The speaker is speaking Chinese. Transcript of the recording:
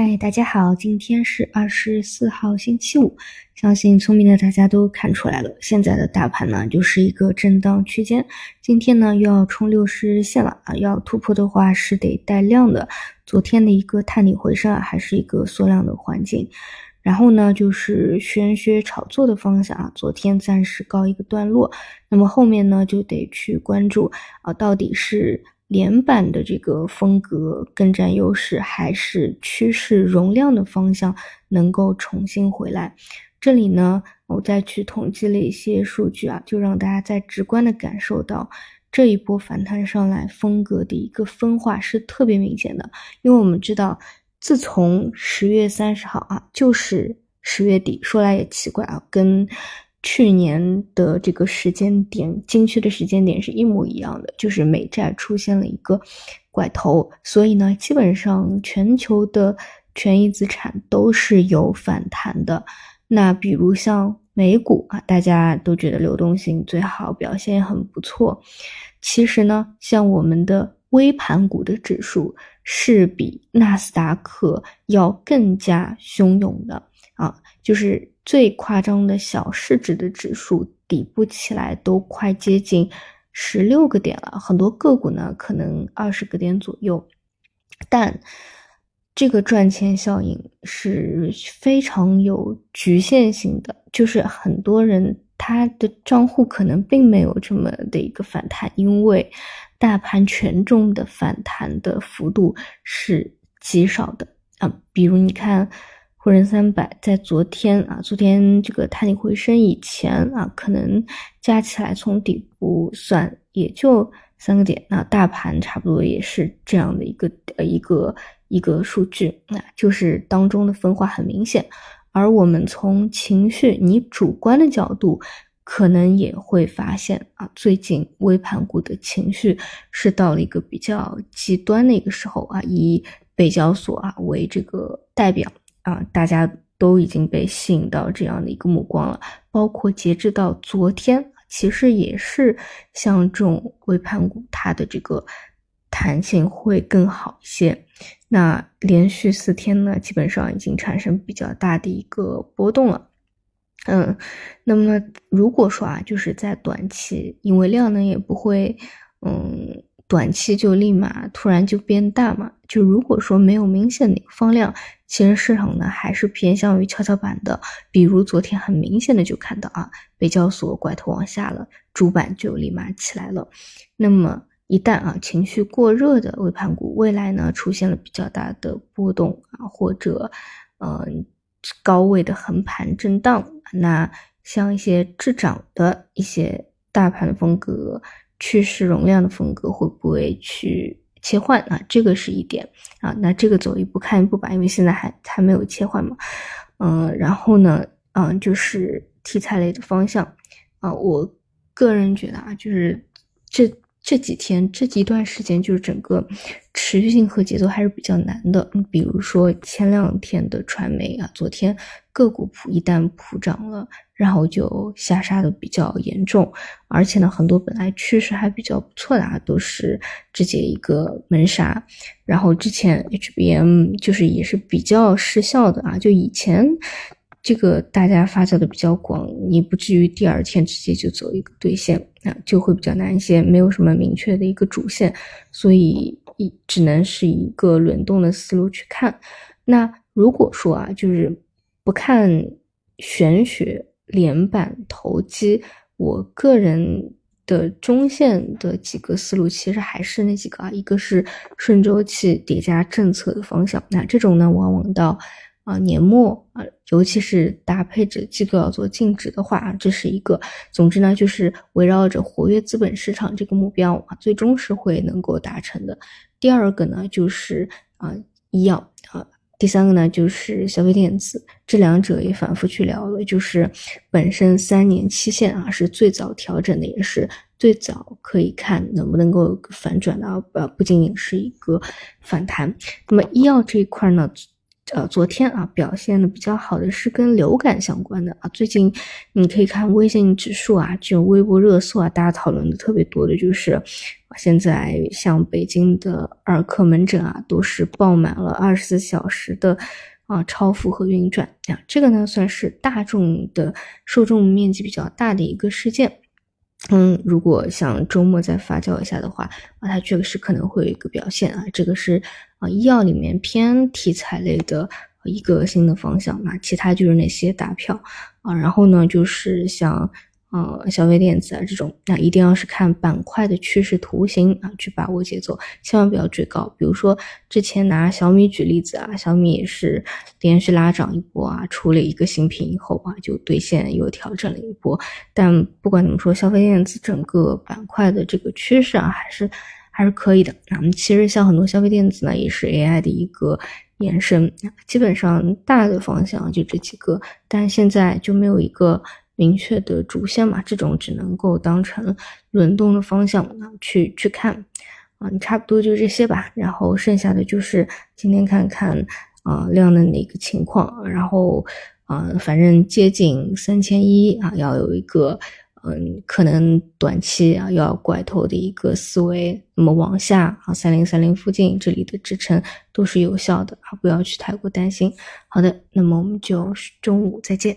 嗨，大家好，今天是二十四号，星期五。相信聪明的大家都看出来了，现在的大盘呢就是一个震荡区间。今天呢又要冲六十日线了啊，要突破的话是得带量的。昨天的一个探底回升啊，还是一个缩量的环境。然后呢就是玄学炒作的方向啊，昨天暂时告一个段落。那么后面呢就得去关注啊，到底是。连板的这个风格更占优势，还是趋势容量的方向能够重新回来？这里呢，我再去统计了一些数据啊，就让大家再直观的感受到这一波反弹上来风格的一个分化是特别明显的。因为我们知道，自从十月三十号啊，就是十月底，说来也奇怪啊，跟。去年的这个时间点，精确的时间点是一模一样的，就是美债出现了一个拐头，所以呢，基本上全球的权益资产都是有反弹的。那比如像美股啊，大家都觉得流动性最好，表现也很不错。其实呢，像我们的微盘股的指数是比纳斯达克要更加汹涌的啊，就是。最夸张的小市值的指数底部起来都快接近十六个点了，很多个股呢可能二十个点左右，但这个赚钱效应是非常有局限性的，就是很多人他的账户可能并没有这么的一个反弹，因为大盘权重的反弹的幅度是极少的啊，比如你看。沪深三百在昨天啊，昨天这个探底回升以前啊，可能加起来从底部算也就三个点，那大盘差不多也是这样的一个呃一个一个数据，那就是当中的分化很明显。而我们从情绪，你主观的角度，可能也会发现啊，最近微盘股的情绪是到了一个比较极端的一个时候啊，以北交所啊为这个代表。啊，大家都已经被吸引到这样的一个目光了，包括截至到昨天，其实也是像这种微盘股，它的这个弹性会更好一些。那连续四天呢，基本上已经产生比较大的一个波动了。嗯，那么如果说啊，就是在短期，因为量能也不会，嗯。短期就立马突然就变大嘛？就如果说没有明显的放量，其实市场呢还是偏向于跷跷板的。比如昨天很明显的就看到啊，北交所拐头往下了，主板就立马起来了。那么一旦啊情绪过热的尾盘股，未来呢出现了比较大的波动啊，或者嗯高位的横盘震荡，那像一些滞涨的一些大盘的风格。趋势容量的风格会不会去切换啊？这个是一点啊。那这个走一步看一步吧，因为现在还还没有切换嘛。嗯，然后呢，嗯，就是题材类的方向啊。我个人觉得啊，就是这这几天这几段时间，就是整个持续性和节奏还是比较难的。你比如说前两天的传媒啊，昨天个股普一旦普涨了。然后就下杀的比较严重，而且呢，很多本来趋势还比较不错的啊，都是直接一个闷杀。然后之前 HBM 就是也是比较失效的啊，就以前这个大家发酵的比较广，你不至于第二天直接就走一个兑现啊，就会比较难一些，没有什么明确的一个主线，所以一只能是一个轮动的思路去看。那如果说啊，就是不看玄学。连板投机，我个人的中线的几个思路其实还是那几个啊，一个是顺周期叠加政策的方向，那这种呢，往往到啊年末啊，尤其是搭配着机构要做净值的话，这是一个。总之呢，就是围绕着活跃资本市场这个目标啊，最终是会能够达成的。第二个呢，就是啊医药啊。第三个呢，就是消费电子，这两者也反复去聊了。就是本身三年期限啊，是最早调整的，也是最早可以看能不能够反转的。呃，不仅仅是一个反弹。那么医药这一块呢，呃，昨天啊表现的比较好的是跟流感相关的啊。最近你可以看微信指数啊，这种微博热搜啊，大家讨论的特别多的就是，现在像北京的儿科门诊啊，都是爆满了二十四小时的啊超负荷运转啊。这个呢算是大众的受众面积比较大的一个事件。嗯，如果像周末再发酵一下的话啊，它确实可能会有一个表现啊。这个是啊，医药里面偏题材类的一个新的方向嘛，其他就是那些大票啊。然后呢，就是像。呃，消费电子啊这种，那一定要是看板块的趋势图形啊，去把握节奏，千万不要追高。比如说之前拿小米举例子啊，小米是连续拉涨一波啊，出了一个新品以后啊，就兑现又调整了一波。但不管怎么说，消费电子整个板块的这个趋势啊，还是还是可以的。那么其实像很多消费电子呢，也是 AI 的一个延伸，基本上大的方向就这几个，但现在就没有一个。明确的主线嘛，这种只能够当成轮动的方向啊去去看，啊，差不多就这些吧。然后剩下的就是今天看看啊量的哪个情况，然后啊反正接近三千一啊，要有一个嗯可能短期啊要拐头的一个思维，那么往下啊三零三零附近这里的支撑都是有效的啊，不要去太过担心。好的，那么我们就中午再见。